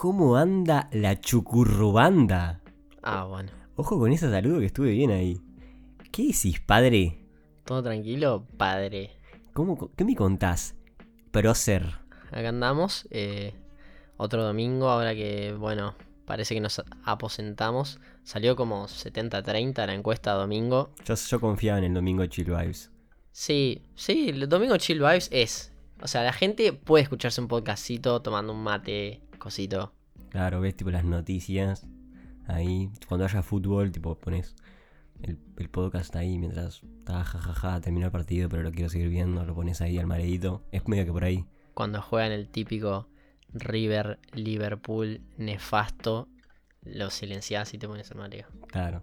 ¿Cómo anda la chucurrubanda? Ah, bueno. Ojo con ese saludo que estuve bien ahí. ¿Qué decís, padre? ¿Todo tranquilo, padre? ¿Cómo, ¿Qué me contás, prócer? Acá andamos. eh, otro domingo, ahora que, bueno, parece que nos aposentamos. Salió como 70-30 la encuesta domingo. Yo, yo confiaba en el domingo Chill Vibes. Sí, sí, el domingo Chill Vibes es. O sea, la gente puede escucharse un podcastito tomando un mate, cosito. Claro, ves tipo las noticias. Ahí, cuando haya fútbol, tipo pones el, el podcast ahí mientras está jajaja, terminó el partido, pero lo quiero seguir viendo, lo pones ahí al mareíto. Es medio que por ahí. Cuando juegan el típico River, Liverpool, nefasto, lo silenciás y te pones el mareo. Claro.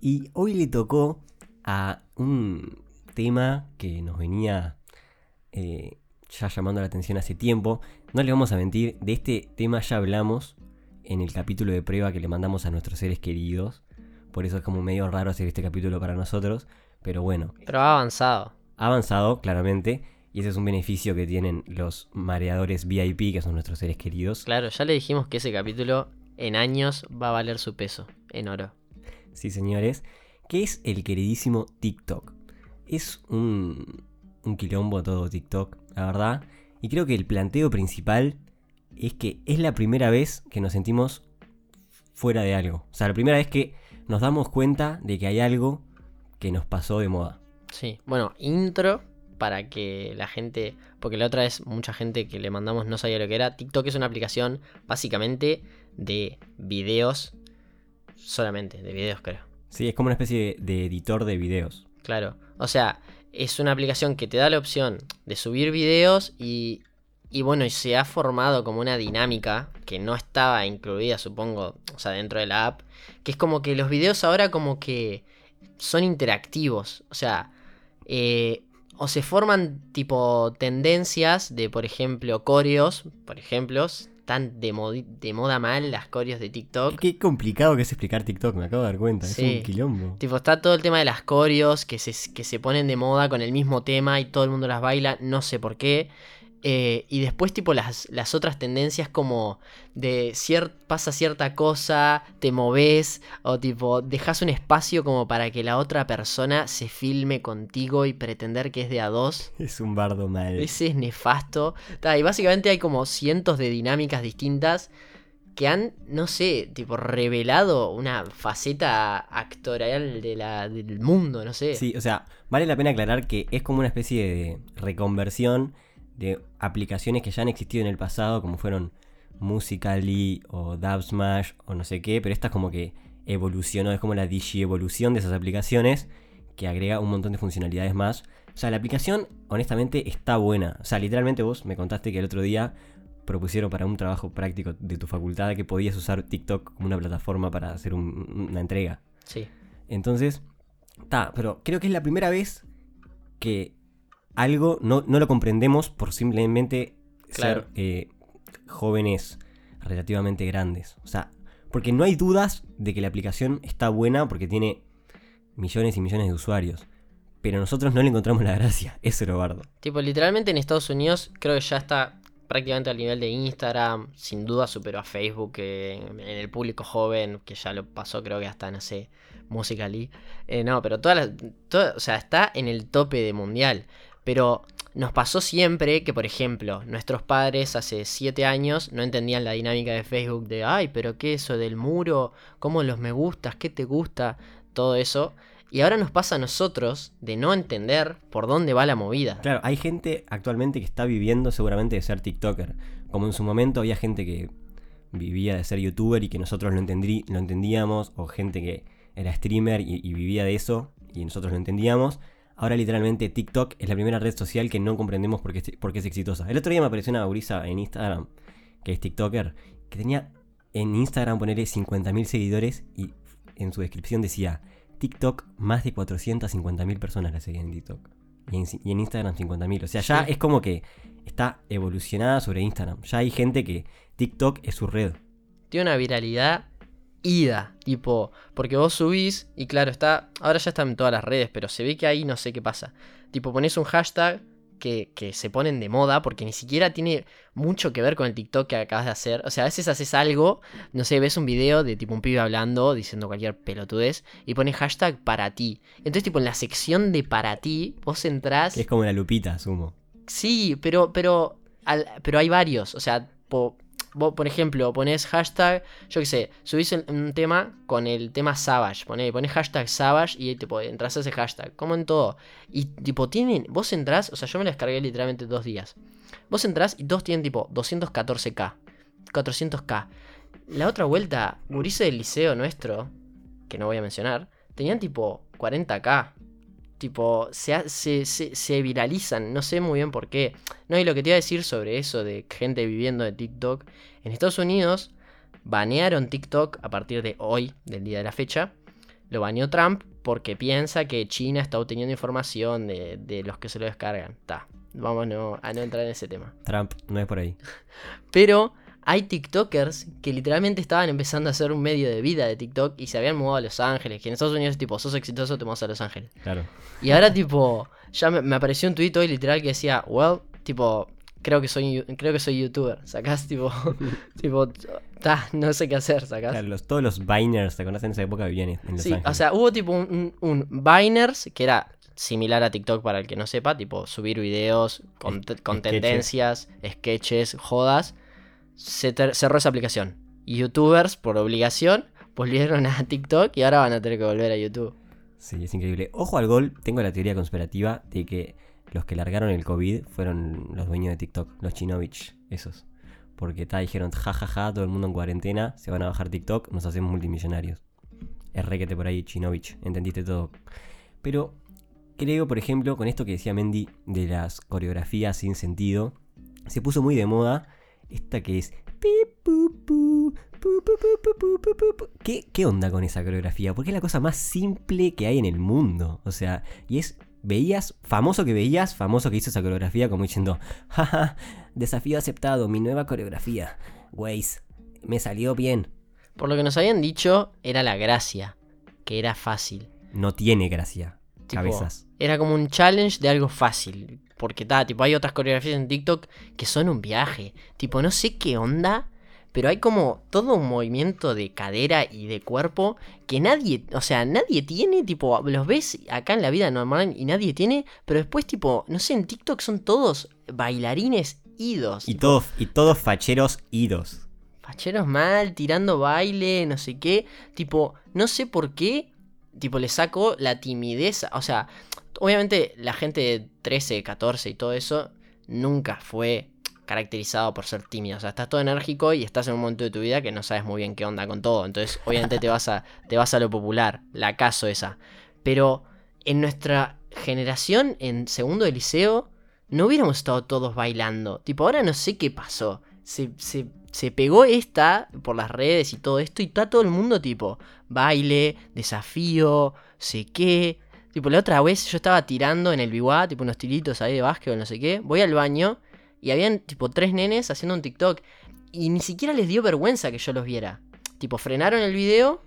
Y hoy le tocó a un tema que nos venía eh, ya llamando la atención hace tiempo. No le vamos a mentir, de este tema ya hablamos en el capítulo de prueba que le mandamos a nuestros seres queridos. Por eso es como medio raro hacer este capítulo para nosotros. Pero bueno, Pero ha avanzado. ha avanzado claramente. Y ese es un beneficio que tienen los mareadores VIP, que son nuestros seres queridos. Claro, ya le dijimos que ese capítulo en años va a valer su peso en oro. Sí, señores. Que es el queridísimo TikTok. Es un, un quilombo todo TikTok, la verdad. Y creo que el planteo principal es que es la primera vez que nos sentimos fuera de algo. O sea, la primera vez que nos damos cuenta de que hay algo que nos pasó de moda. Sí, bueno, intro para que la gente, porque la otra vez mucha gente que le mandamos no sabía lo que era. TikTok es una aplicación básicamente de videos, solamente de videos creo. Sí, es como una especie de, de editor de videos. Claro, o sea, es una aplicación que te da la opción de subir videos y, y bueno, y se ha formado como una dinámica que no estaba incluida, supongo, o sea, dentro de la app, que es como que los videos ahora como que son interactivos, o sea, eh, o se forman tipo tendencias de, por ejemplo, coreos, por ejemplo, están de, moda mal las coreos de TikTok. Qué complicado que es explicar TikTok, me acabo de dar cuenta. Sí. Es un quilombo. Tipo, está todo el tema de las coreos que se, que se ponen de moda con el mismo tema y todo el mundo las baila, no sé por qué. Eh, y después, tipo, las, las otras tendencias como de cier- pasa cierta cosa, te moves, o tipo, dejas un espacio como para que la otra persona se filme contigo y pretender que es de a dos. Es un bardo mal. Ese es nefasto. Ta, y básicamente hay como cientos de dinámicas distintas que han, no sé, tipo, revelado una faceta actorial de la, del mundo, no sé. Sí, o sea, vale la pena aclarar que es como una especie de reconversión de aplicaciones que ya han existido en el pasado, como fueron Musical.ly o Dubsmash o no sé qué, pero esta es como que evolucionó, es como la digievolución de esas aplicaciones que agrega un montón de funcionalidades más. O sea, la aplicación honestamente está buena. O sea, literalmente vos me contaste que el otro día propusieron para un trabajo práctico de tu facultad que podías usar TikTok como una plataforma para hacer un- una entrega. Sí. Entonces, está, pero creo que es la primera vez que algo no, no lo comprendemos por simplemente Claro. ser eh, jóvenes relativamente grandes. O sea, porque no hay dudas de que la aplicación está buena porque tiene millones y millones de usuarios. Pero nosotros no le encontramos la gracia. Eso es lo bardo. Tipo, literalmente en Estados Unidos creo que ya está prácticamente al nivel de Instagram. Sin duda superó a Facebook en el público joven, que ya lo pasó creo que hasta, no sé, Musical.ly. Eh, no, pero todas las... toda- o sea, está en el tope de mundial. Pero nos pasó siempre que, por ejemplo, nuestros padres hace 7 años no entendían la dinámica de Facebook de, ay, pero qué eso del muro, cómo los me gustas, qué te gusta, todo eso. Y ahora nos pasa a nosotros de no entender por dónde va la movida. Claro, hay gente actualmente que está viviendo seguramente de ser TikToker. Como en su momento había gente que vivía de ser youtuber y que nosotros lo, entendrí- lo entendíamos, o gente que era streamer y, y vivía de eso y nosotros lo entendíamos. Ahora literalmente TikTok es la primera red social que no comprendemos por qué, es- por qué es exitosa. El otro día me apareció una gurisa en Instagram, que es TikToker, que tenía en Instagram ponerle 50.000 seguidores y en su descripción decía TikTok más de 450.000 personas la seguían en TikTok. Y en, y en Instagram 50.000. O sea, ya Sí. es como que está evolucionada sobre Instagram. Ya hay gente que TikTok es su red. Tiene una viralidad ida, tipo, porque vos subís y claro, está, ahora ya está en todas las redes, pero se ve que ahí no sé qué pasa. Tipo, pones un hashtag, que, que se ponen de moda porque ni siquiera tiene mucho que ver con el TikTok que acabas de hacer. O sea, a veces haces algo, no sé, ves un video de tipo un pibe hablando, diciendo cualquier pelotudez, y pones hashtag para ti. Entonces, tipo, en la sección de para ti, vos entrás. Que es como la lupita, asumo. Sí, pero, pero, al- pero hay varios. O sea, po- vos, por ejemplo, pones hashtag, yo qué sé, subís un- tema con el tema Savage. Poné, pones hashtag Savage y tipo, entras a ese hashtag. Como en todo. Y tipo, tienen, vos entrás, o sea, yo me la descargué literalmente dos días. Vos entrás y todos tienen tipo 214k, 400k. La otra vuelta, Gurice del liceo nuestro, que no voy a mencionar, tenían tipo 40k. Tipo, se, se- se viralizan, no sé muy bien por qué. No, y lo que te iba a decir sobre eso de gente viviendo de TikTok. En Estados Unidos banearon TikTok a partir de hoy, del día de la fecha. Lo baneó Trump porque piensa que China está obteniendo información de, de los que se lo descargan. Ta, vamos no- a no entrar en ese tema. Trump no es por ahí. Pero hay TikTokers que literalmente estaban empezando a hacer un medio de vida de TikTok y se habían mudado a Los Ángeles. Que en Estados Unidos es tipo, sos exitoso, te mudas a Los Ángeles. Claro. Y ahora, tipo, ya me, me apareció un tuit hoy literal que decía, well, tipo, creo que soy, creo que soy youtuber. Sacás, tipo, tipo, ta, no sé qué hacer, sacás. Claro, los- todos los Biners, ¿te conocen en esa época? Vivían en Los Sí, Ángeles. o sea, hubo tipo un, un, un Biners que era similar a TikTok para el que no sepa, tipo subir videos con, Es- con sketches. tendencias, sketches, jodas. Se cerró esa aplicación. Youtubers, por obligación, volvieron a TikTok y ahora van a tener que volver a YouTube. Sí, es increíble. Ojo al gol, tengo la teoría conspirativa de que los que largaron el COVID fueron los dueños de TikTok, los Chinovich, esos. Porque ta, dijeron, jajaja, todo el mundo en cuarentena, se van a bajar TikTok, nos hacemos multimillonarios. Es requete por ahí, Chinovich, entendiste todo. Pero creo, por ejemplo, con esto que decía Mendy de las coreografías sin sentido, se puso muy de moda esta que es... ¿Qué, ¿Qué onda con esa coreografía? Porque es la cosa más simple que hay en el mundo. O sea, y es veías, famoso que veías, famoso que hizo esa coreografía, como diciendo, jaja, desafío aceptado, mi nueva coreografía. Waze, me salió bien. Por lo que nos habían dicho, era la gracia, que era fácil. No tiene gracia. Tipo, Cabezas. Era como un challenge de algo fácil. Porque ta, tipo, hay otras coreografías en TikTok que son un viaje. Tipo, no sé qué onda, pero hay como todo un movimiento de cadera y de cuerpo que nadie, o sea, nadie tiene, tipo, los ves acá en la vida normal y nadie tiene, pero después, tipo, no sé, en TikTok son todos bailarines idos. Y tipo, todos, y todos facheros idos. facheros mal, tirando baile, no sé qué. Tipo, no sé por qué, tipo, le saco la timidez. O sea, obviamente la gente de 13, 14 y todo eso nunca fue caracterizado por ser tímido. O sea, estás todo enérgico y estás en un momento de tu vida que no sabes muy bien qué onda con todo. Entonces, obviamente te vas a, te vas a lo popular, la caso esa. Pero en nuestra generación, en segundo de liceo, no hubiéramos estado todos bailando. Tipo, ahora no sé qué pasó. Se, se, se pegó esta por las redes y todo esto y está todo el mundo tipo, baile, desafío, sé qué. Tipo, la otra vez yo estaba tirando en el biwá, tipo unos tiritos ahí de básquet o no sé qué. Voy al baño y habían tipo tres nenes haciendo un TikTok. Y ni siquiera les dio vergüenza que yo los viera. Tipo, frenaron el video.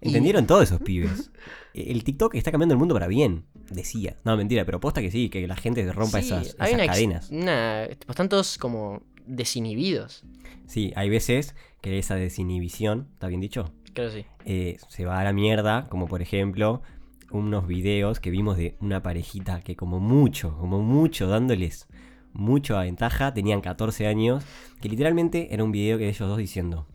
y- ¿Entendieron todos esos pibes? El TikTok está cambiando el mundo para bien, decía. No, mentira, pero posta que sí, que la gente rompa Sí, esas, una cadenas. una- tipo, están todos como desinhibidos. Sí, hay veces que esa desinhibición, ¿está bien dicho? Creo que sí. Eh, se va a la mierda, como por ejemplo unos videos que vimos de una parejita que como mucho, como mucho, dándoles mucho a ventaja, tenían 14 años, que literalmente era un video que ellos dos diciendo,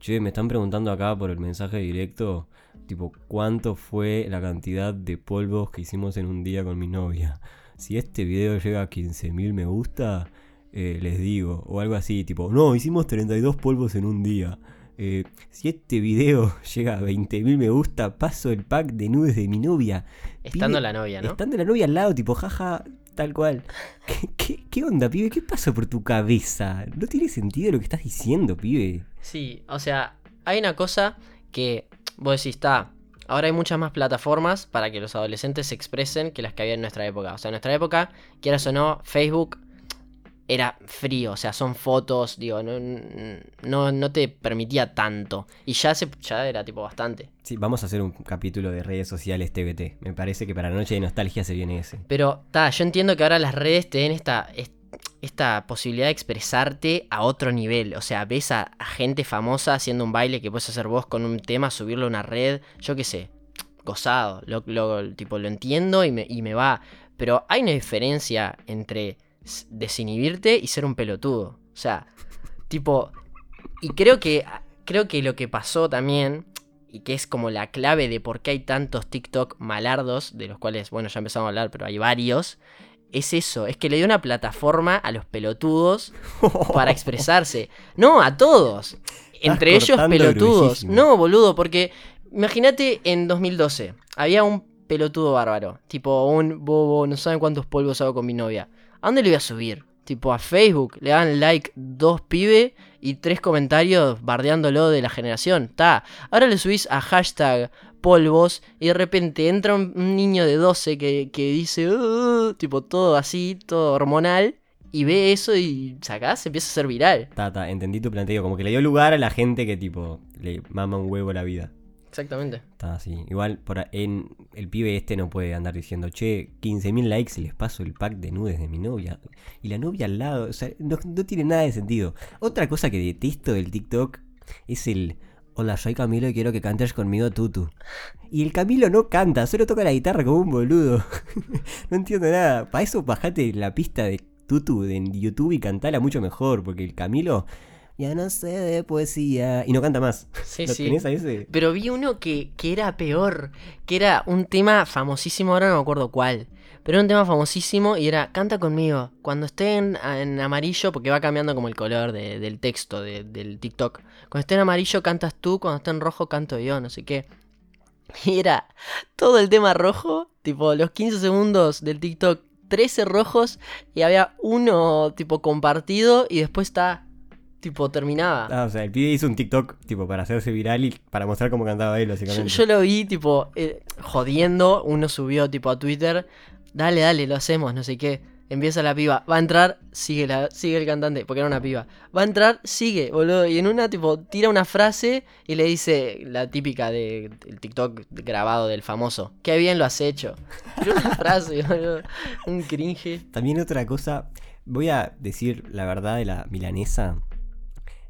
che, me están preguntando acá por el mensaje directo, tipo, ¿cuánto fue la cantidad de polvos que hicimos en un día con mi novia? Si este video llega a 15.000 me gusta, eh, les digo, o algo así, tipo, no, hicimos 32 polvos en un día. Eh, si este video llega a 20.000 me gusta, paso el pack de nudes de mi novia. Estando Pibe, la novia, ¿no? Estando la novia al lado, tipo, jaja, tal cual. ¿Qué, qué, qué onda, pibe? ¿Qué pasa por tu cabeza? No tiene sentido lo que estás diciendo, pibe. Sí, o sea, hay una cosa que vos decís, está, ahora hay muchas más plataformas para que los adolescentes se expresen que las que había en nuestra época. O sea, en nuestra época, quieras o no, Facebook era frío, o sea, son fotos, digo, no, no, no te permitía tanto. Y ya, se, ya era tipo bastante. Sí, vamos a hacer un capítulo de redes sociales TBT. Me parece que para Noche de Nostalgia se viene ese. Pero, ta, yo entiendo que ahora las redes te den esta, esta posibilidad de expresarte a otro nivel. O sea, ves a, gente famosa haciendo un baile que puedes hacer vos con un tema, subirlo a una red, yo qué sé, gozado. Lo, lo, tipo, lo entiendo y me, y me va. Pero hay una diferencia entre desinhibirte y ser un pelotudo. O sea, tipo. Y creo que. Creo que lo que pasó también. Y que es como la clave de por qué hay tantos TikTok malardos. De los cuales, bueno, ya empezamos a hablar, pero hay varios. Es eso, es que le dio una plataforma a los pelotudos para expresarse. No, a todos. Entre ellos pelotudos. No, boludo, porque imagínate en 2012. Había un pelotudo bárbaro. Tipo, un bobo, no saben cuántos polvos hago con mi novia. ¿A dónde le voy a subir? Tipo a Facebook, le dan like dos pibes y tres comentarios bardeándolo de la generación. Ta. Ahora le subís a hashtag polvos y de repente entra un, niño de 12 que, dice, uh", tipo todo así, todo hormonal. Y ve eso y sacás, empieza a ser viral. Ta, entendí tu planteo. Como que le dio lugar a la gente que tipo le mama un huevo la vida. Exactamente. Está así. Igual por en el pibe este no puede andar diciendo, che, 15.000 likes y les paso el pack de nudes de mi novia. Y la novia al lado. O sea, no, tiene nada de sentido. Otra cosa que detesto del TikTok es el. Hola, soy Camilo y quiero que cantes conmigo Tutu. Y el Camilo no canta, solo toca la guitarra como un boludo. no entiendo nada. Para eso bajate la pista de Tutu en YouTube y cantala mucho mejor, porque el Camilo ya no sé de poesía. Y no canta más. Sí, sí. Pero vi uno que, era peor, que era un tema famosísimo, ahora no me acuerdo cuál. Pero era un tema famosísimo y era, canta conmigo. Cuando esté en, amarillo, porque va cambiando como el color del texto del TikTok. Cuando esté en amarillo cantas tú, cuando esté en rojo canto yo, no sé qué. Y era todo el tema rojo, tipo los 15 segundos del TikTok, 13 rojos y había uno tipo compartido y después está tipo, terminaba. Ah, o sea, el pibe hizo un TikTok, tipo, para hacerse viral y para mostrar cómo cantaba él, básicamente. Yo, lo vi, tipo, eh, jodiendo. Uno subió, tipo, a Twitter. Dale, dale, lo hacemos, no sé qué. Empieza la piba. Va a entrar, sigue, la, sigue el cantante, porque era una piba. Va a entrar, sigue, boludo. Y en una, tipo, tira una frase y le dice la típica del de, TikTok grabado del famoso. Qué bien lo has hecho. Pero una frase, boludo. Un cringe. También otra cosa. Voy a decir la verdad de la milanesa.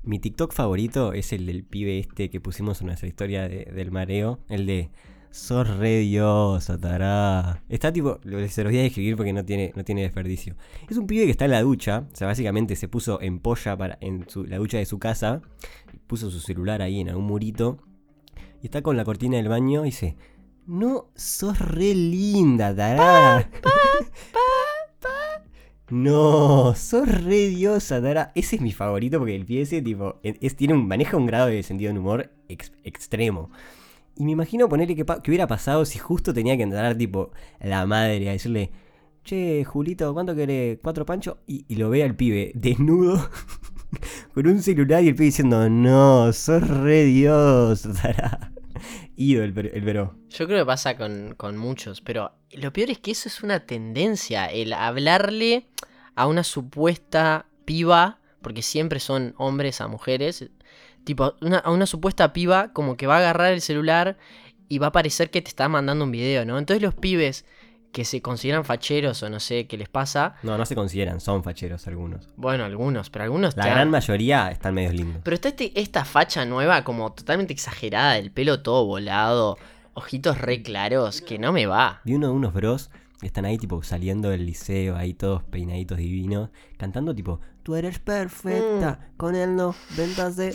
Mi TikTok favorito es el del pibe este que pusimos en nuestra historia del mareo. El de Sos re Dios, tará. Está tipo, se los voy a describir porque no tiene, no tiene desperdicio. Es un pibe que está en la ducha, o sea, básicamente se puso en polla para, en la ducha de su casa, puso su celular ahí en algún murito, y está con la cortina del baño y dice, no, sos re linda, tará. No, sos re diosa. Ese es mi favorito porque el pie ese, tipo, es, tiene un, maneja un grado de sentido de humor extremo. Y me imagino ponerle que, hubiera pasado si justo tenía que entrar, tipo, la madre a decirle, che, Julito, ¿cuánto querés? ¿Cuatro panchos? Y, lo ve al pibe desnudo, con un celular y el pibe diciendo, no, sos re Dara. Ido el, el veró. Yo creo que pasa con, con muchos, pero lo peor es que eso es una tendencia, el hablarle a una supuesta piba, porque siempre son hombres a mujeres, tipo, a una supuesta piba como que va a agarrar el celular y va a parecer que te está mandando un video, ¿no? Entonces los pibes que se consideran facheros o no sé qué les pasa. No, no se consideran, son facheros algunos. Bueno, algunos, pero algunos... La gran mayoría están medio lindos. Pero está este, esta facha nueva como totalmente exagerada, el pelo todo volado, ojitos re claros, que no me va. Vi uno de unos bros que están ahí tipo saliendo del liceo, ahí todos peinaditos divinos, cantando tipo, tú eres perfecta, mm. con él no, ventas de...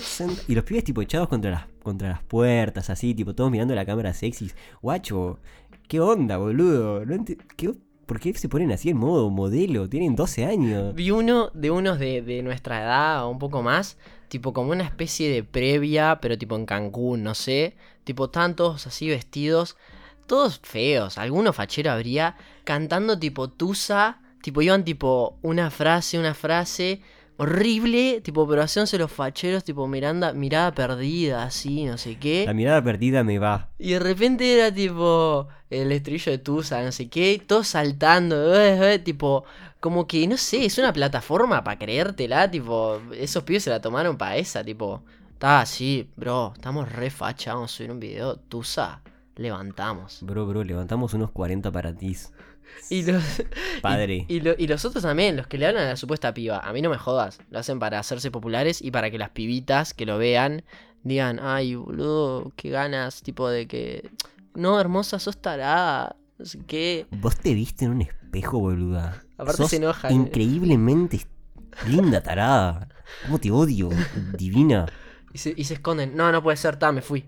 Y los pibes tipo echados contra las, contra las puertas, así, tipo todos mirando la cámara sexy. Guacho, ¿qué onda, boludo? ¿Por qué se ponen así en modo modelo? Tienen 12 años. Vi uno de unos de, de nuestra edad o un poco más, tipo como una especie de previa, pero tipo en Cancún, no sé. Tipo tantos así vestidos todos feos, alguno fachero habría, cantando tipo Tusa, tipo iban tipo una frase, una frase, horrible, tipo, pero haciéndose los facheros, tipo, miranda, mirada perdida, así, no sé qué. La mirada perdida me va. Y de repente era tipo el estribillo de Tusa, no sé qué, todos saltando, eh, eh, tipo, como que, no sé, es una plataforma para creértela, tipo, esos pibes se la tomaron para esa, tipo, está así, bro, estamos re facha, vamos a subir un video, Tusa, levantamos. Bro, bro, levantamos unos 40 para ti. Y los, Padre. y, y lo- y los otros también, los que le hablan a la supuesta piba, a mí no me jodas, lo hacen para hacerse populares y para que las pibitas que lo vean digan, ay, boludo, qué ganas, tipo de que, no, hermosa, sos tarada, no sé qué. Vos te viste en un espejo, boluda. Aparte Sos se enojan. Increíblemente linda, tarada. ¿Cómo te odio? Divina. Y se, y se esconden, no, no puede ser, ta, me fui.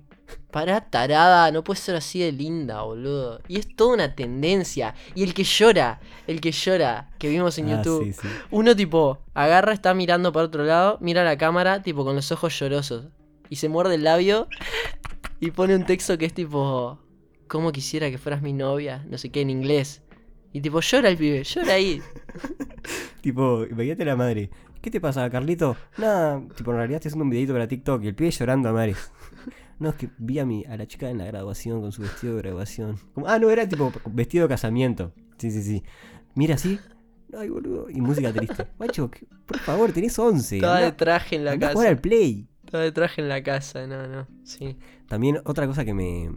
Pará, tarada, no puede ser así de linda, boludo. Y es toda una tendencia. Y el que llora, el que llora, que vimos en Ah, YouTube. sí, sí. Uno tipo agarra, está mirando para otro lado, mira la cámara, tipo con los ojos llorosos. Y se muerde el labio y pone un texto que es tipo, ¿cómo quisiera que fueras mi novia? No sé qué, en inglés. Y tipo, llora el pibe, llora ahí. Tipo, imagínate la madre. ¿Qué te pasa, Carlito? Nada, tipo, en realidad estoy haciendo un videito para TikTok y el pibe llorando a madre. No, es que vi a, mi, a la chica en la graduación con su vestido de graduación. Como- ah, no, era tipo vestido de casamiento. Sí, sí, sí. Mira así. Ay, boludo. Y música triste. Macho, que- por favor, tenés 11. Estaba de traje en la andá a jugar casa. al play. Estaba de traje en la casa, no, no. Sí. También otra cosa que me,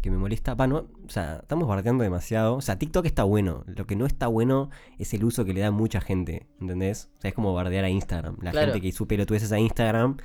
que me molesta, va, no, o sea, estamos bardeando demasiado. O sea, TikTok está bueno. Lo que no está bueno es el uso que le da mucha gente, ¿entendés? O sea, es como bardear a Instagram. La Claro. gente que hizo pelotudeces a Instagram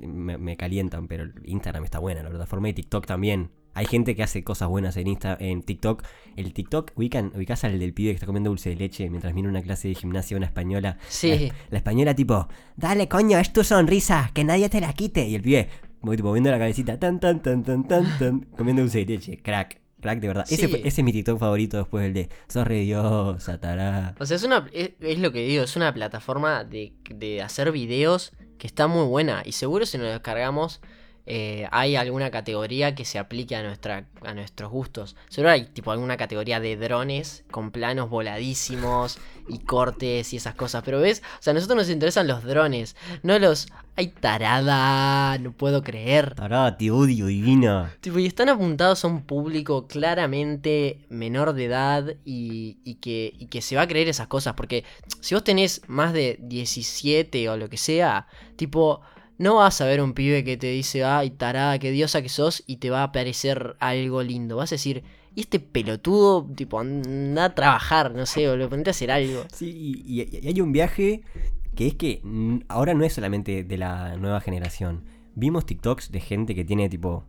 me, me calientan, pero Instagram está buena, la plataforma de TikTok también. Hay gente que hace cosas buenas en Insta, en TikTok. El TikTok, ubican, ubicás al del pibe que está comiendo dulce de leche mientras mira una clase de gimnasia una española. Sí. La, la española tipo, dale coño, es tu sonrisa, que nadie te la quite. Y el pibe, moviendo la cabecita, tan, tan, tan, tan, tan, tan, comiendo dulce de leche. Crack, crack de verdad. Ese, Sí. ese es mi TikTok favorito después del de, sos re diosa, tará. O sea, es una es, es lo que digo, es una plataforma de, de hacer videos que está muy buena. Y seguro si nos descargamos eh, hay alguna categoría que se aplique a nuestra a nuestros gustos. Seguro hay tipo alguna categoría de drones con planos voladísimos y cortes y esas cosas. Pero ves, o sea, a nosotros nos interesan los drones, no los ay tarada, no puedo creer. Tará, te odio, divina. Tipo, y están apuntados a un público claramente menor de edad y, y que, y que se va a creer esas cosas. Porque si vos tenés más de 17 o lo que sea, tipo, no vas a ver un pibe que te dice, ay, tarada, qué diosa que sos, y te va a parecer algo lindo. Vas a decir, y este pelotudo, tipo, anda a trabajar, no sé, o lo ponete a hacer algo. Sí, y, y- hay un viaje que es que ahora no es solamente de la nueva generación. Vimos TikToks de gente que tiene tipo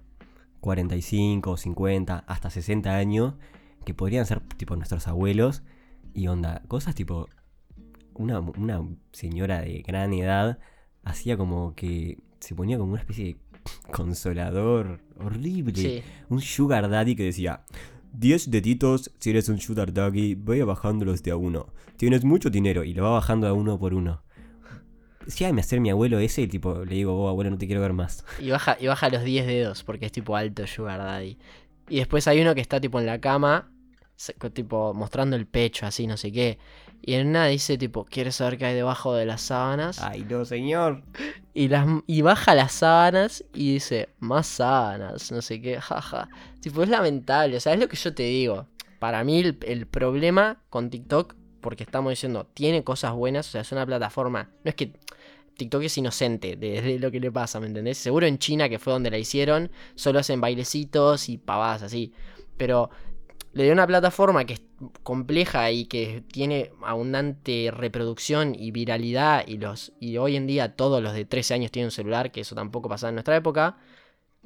45, 50, hasta 60 años, que podrían ser tipo nuestros abuelos, y onda, cosas tipo una, una señora de gran edad hacía como que se ponía como una especie de consolador horrible. Sí. Un sugar daddy que decía, 10 deditos si eres un sugar daddy, voy bajándolos de a uno. Tienes mucho dinero y lo va bajando a uno por uno. Si me hacer mi abuelo ese, tipo, le digo, oh, abuelo, no te quiero ver más. Y baja, y baja los 10 dedos porque es tipo alto Sugar Daddy. Y después hay uno que está tipo en la cama, tipo mostrando el pecho, así, no sé qué. Y en una dice tipo, ¿quieres saber qué hay debajo de las sábanas? Ay, no, señor. Y, las, y baja las sábanas y dice, más sábanas, no sé qué, jaja. Tipo, es lamentable, o sea, es lo que yo te digo. Para mí el, el problema con TikTok, porque estamos diciendo, tiene cosas buenas, o sea, es una plataforma. No es que TikTok es inocente de, de lo que le pasa, ¿me entendés? Seguro en China, que fue donde la hicieron, solo hacen bailecitos y pavadas así. Pero le dio una plataforma que es compleja y que tiene abundante reproducción y viralidad y los y hoy en día todos los de 13 años tienen un celular, que eso tampoco pasaba en nuestra época.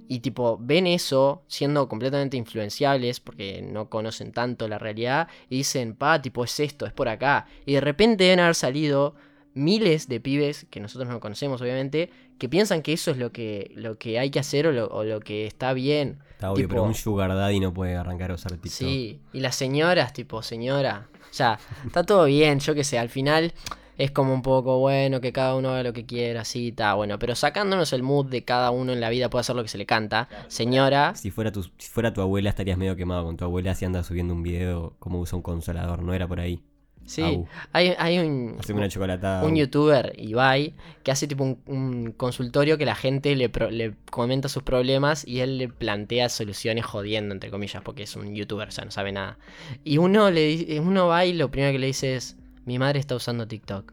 Y tipo, ven eso siendo completamente influenciables porque no conocen tanto la realidad y dicen, pa, tipo, es esto, es por acá. Y de repente deben haber salido miles de pibes, que nosotros no conocemos obviamente, que piensan que eso es lo que, lo que hay que hacer o lo, o lo que está bien. Está obvio, Tipo- pero un sugar daddy no puede arrancar a usar TikTok. Sí, y las señoras, tipo, señora. O sea, está todo bien, yo qué sé, al final es como un poco bueno que cada uno haga lo que quiera, así, está bueno. Pero sacándonos el mood de cada uno en la vida puede hacer lo que se le canta. Señora, Si fuera, tu, si fuera tu abuela estarías medio quemado con tu abuela si anda subiendo un video como usa un consolador, no era por ahí. Sí, Au. hay, hay un, una chocolatada. un youtuber, Ibai, que hace tipo un, un consultorio que la gente le, pro- le comenta sus problemas y él le plantea soluciones jodiendo, entre comillas, porque es un youtuber, o sea, no sabe nada. Y uno, le, uno va y lo primero que le dice es, mi madre está usando TikTok.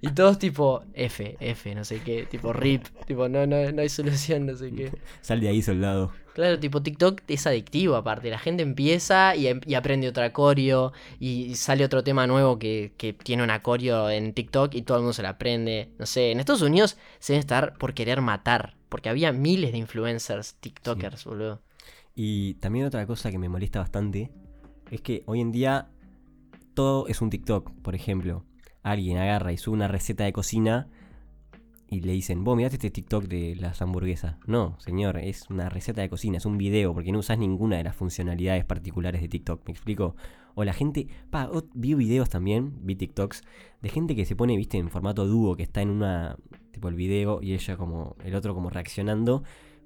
Y todos tipo, F, F, no sé qué, tipo RIP, tipo, no, no, no hay solución, no sé qué. Sal de ahí, soldado. Claro, tipo TikTok es adictivo aparte. La gente empieza y, em- y aprende otra coreo y sale otro tema nuevo que, que tiene un acorio en TikTok y todo el mundo se la aprende. No sé, en Estados Unidos se deben estar por querer matar. Porque había miles de influencers, TikTokers, boludo. Y también otra cosa que me molesta bastante es que hoy en día todo es un TikTok. Por ejemplo, alguien agarra y sube una receta de cocina y le dicen, vos mirate este TikTok de las hamburguesas. No, señor, es una receta de cocina, es un video, porque no usas ninguna de las funcionalidades particulares de TikTok. ¿Me explico? O la gente, pa, vi videos también, vi TikToks, de gente que se pone, viste, en formato dúo, que está en una, tipo el video y ella como, el otro como reaccionando,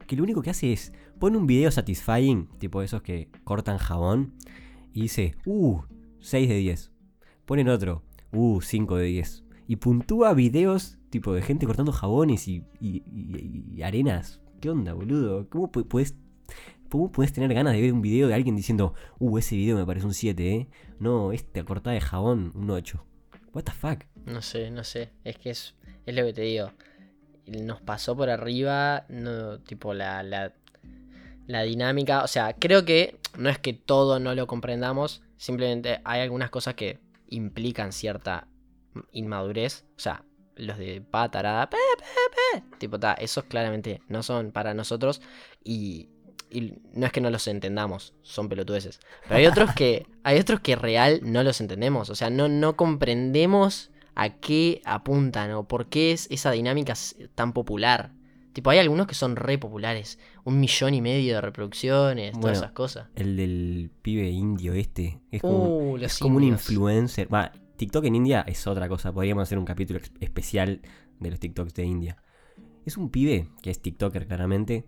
que lo único que hace es, pone un video satisfying, tipo esos que cortan jabón, y dice, uh, 6 de 10. Ponen otro, uh, 5 de 10. Y puntúa videos tipo de gente cortando jabones y, y- y- arenas. ¿Qué onda, boludo? ¿Cómo pu- puedes, ¿Cómo puedes tener ganas de ver un video de alguien diciendo, uh, ese video me parece un 7, eh? No, esta cortada de jabón, un 8. What the fuck? No sé, no sé. Es que es, es lo que te digo. Nos pasó por arriba, no, tipo la, la, la dinámica. O sea, creo que no es que todo no lo comprendamos. Simplemente hay algunas cosas que implican cierta inmadurez. O sea, los de pa, tarada, pe, pe, pe. Tipo, ta, esos claramente no son para nosotros. Y, y no es que no los entendamos, son pelotudeces. Pero hay otros que, hay otros que real no los entendemos. O sea, no, no comprendemos a qué apuntan o por qué es esa dinámica tan popular. Tipo, hay algunos que son re populares. Un millón y medio de reproducciones, Bueno, todas esas cosas. El del pibe indio este. Es como, Uh, es los como un indios. influencer. Va, TikTok en India es otra cosa. Podríamos hacer un capítulo especial de los TikToks de India. Es un pibe que es TikToker claramente.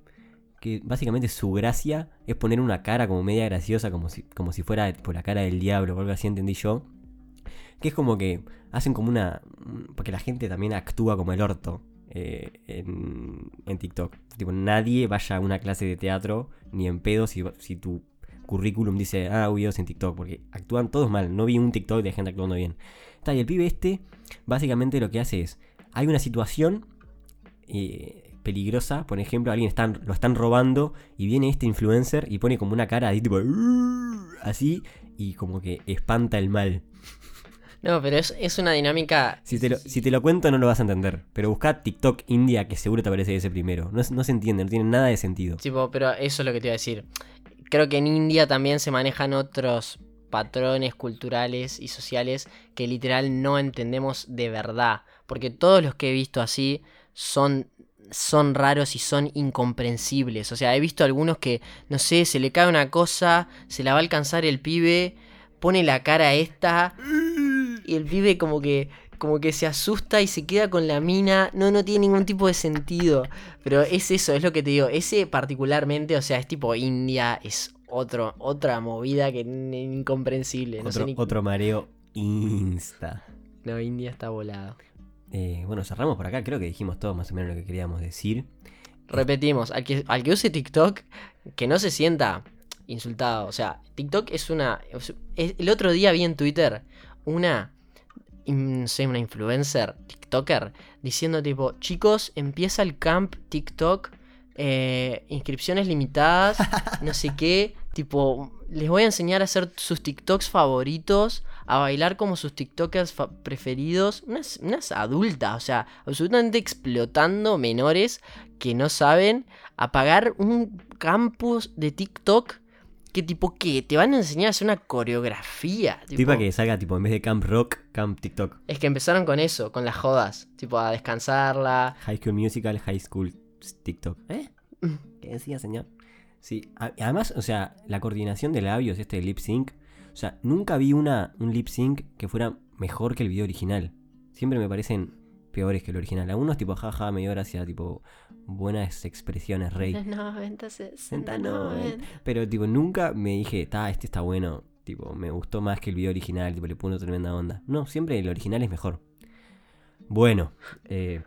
Que básicamente su gracia es poner una cara como media graciosa, como si, como si fuera por la cara del diablo o algo así, entendí yo. Que es como que hacen como una. Porque la gente también actúa como el orto eh, en, en TikTok. Tipo, nadie vaya a una clase de teatro ni en pedo si, si tu currículum dice, ah, videos en TikTok, porque actúan todos mal. No vi un TikTok de gente actuando bien. Está, y el pibe este, básicamente lo que hace es, hay una situación eh, peligrosa, por ejemplo, alguien están, lo están robando y viene este influencer y pone como una cara así, tipo, así, y como que espanta el mal. No, pero es, es una dinámica. Si te, lo, si te lo cuento no lo vas a entender, pero busca TikTok India que seguro te aparece ese primero. No, es- no se entiende, no tiene nada de sentido. Tipo, pero eso es lo que te iba a decir. Creo que en India también se manejan otros patrones culturales y sociales que literal no entendemos de verdad. Porque todos los que he visto así son, son raros y son incomprensibles. O sea, he visto algunos que, no sé, se le cae una cosa, se la va a alcanzar el pibe, pone la cara esta y el pibe como que como que se asusta y se queda con la mina. No, no tiene ningún tipo de sentido. Pero es eso, es lo que te digo. Ese particularmente, o sea, es tipo India, es otro, otra movida que incomprensible. No sé otro, ni- otro mareo insta. No, India está volado. Eh, bueno, cerramos por acá. Creo que dijimos todo más o menos lo que queríamos decir. Repetimos, al que, al que use TikTok, que no se sienta insultado. O sea, TikTok es una. es- el otro día vi en Twitter una. In- sé, una influencer, TikToker, diciendo tipo, chicos, empieza el camp TikTok, eh, inscripciones limitadas, no sé qué, tipo, les voy a enseñar a hacer sus TikToks favoritos, a bailar como sus TikTokers preferidos, unas, unas adultas, o sea, absolutamente explotando menores que no saben, a pagar un campus de TikTok que tipo, ¿qué? Te van a enseñar a hacer una coreografía. tipo- Tipa que salga tipo en vez de Camp Rock, Camp TikTok. es que empezaron con eso, con las jodas. Tipo, a descansarla. High School Musical, High School TikTok. ¿Eh? ¿Qué decía, señor? Sí, además, o sea, la coordinación de labios, este lip sync. O sea, nunca vi una, un lip sync que fuera mejor que el video original. Siempre me parecen peores que el original. Algunos tipo, jaja, me dio gracia, tipo, buenas expresiones, rey. 90, 60, 90. Pero tipo, nunca me dije, ta, este está bueno. Tipo, me gustó más que el video original, tipo, le pone tremenda onda. No, siempre el original es mejor. Bueno, eh,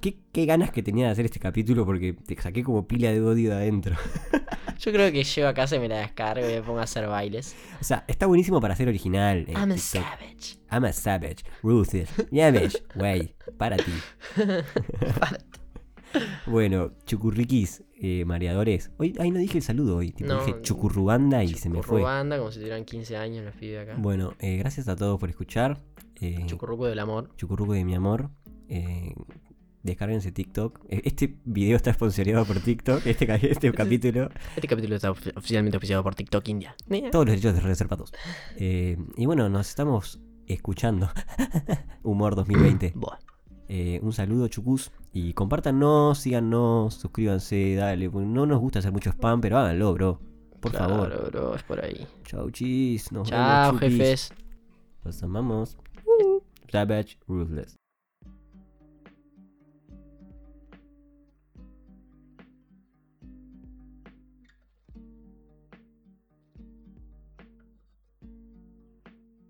¿qué, qué ganas que tenía de hacer este capítulo porque te saqué como pila de odio de adentro. Yo creo que llego a casa y me la descargo y me pongo a hacer bailes. O sea, está buenísimo para ser original. eh, I'm a TikTok. savage. I'm a savage. Ruthless. Savage. Güey, para ti. bueno, chucurriquis, eh, mareadores. Hoy, ay, no dije el saludo hoy. Tipo, No, dije chucurrubanda y se me fue. Banda, como si tuvieran 15 años los pibes acá. Bueno, eh, gracias a todos por escuchar. Eh, Chucurruco del amor. Chucurruco de mi amor. Eh, descárguense TikTok. Eh, Este video está sponsoreado por TikTok. Este, este capítulo. Este capítulo está ofi- oficialmente auspiciado por TikTok India. Todos los derechos de reservados. Eh, y bueno, nos estamos escuchando. Humor 2020. Buah. Eh, un saludo, chucus. Y compártanos, síganos, suscríbanse, dale. No nos gusta hacer mucho spam, pero háganlo, bro. Por Claro, favor. bro, es por ahí. Chau, chis. Nos Chao, vemos, jefes. Los amamos. Savage, ruthless.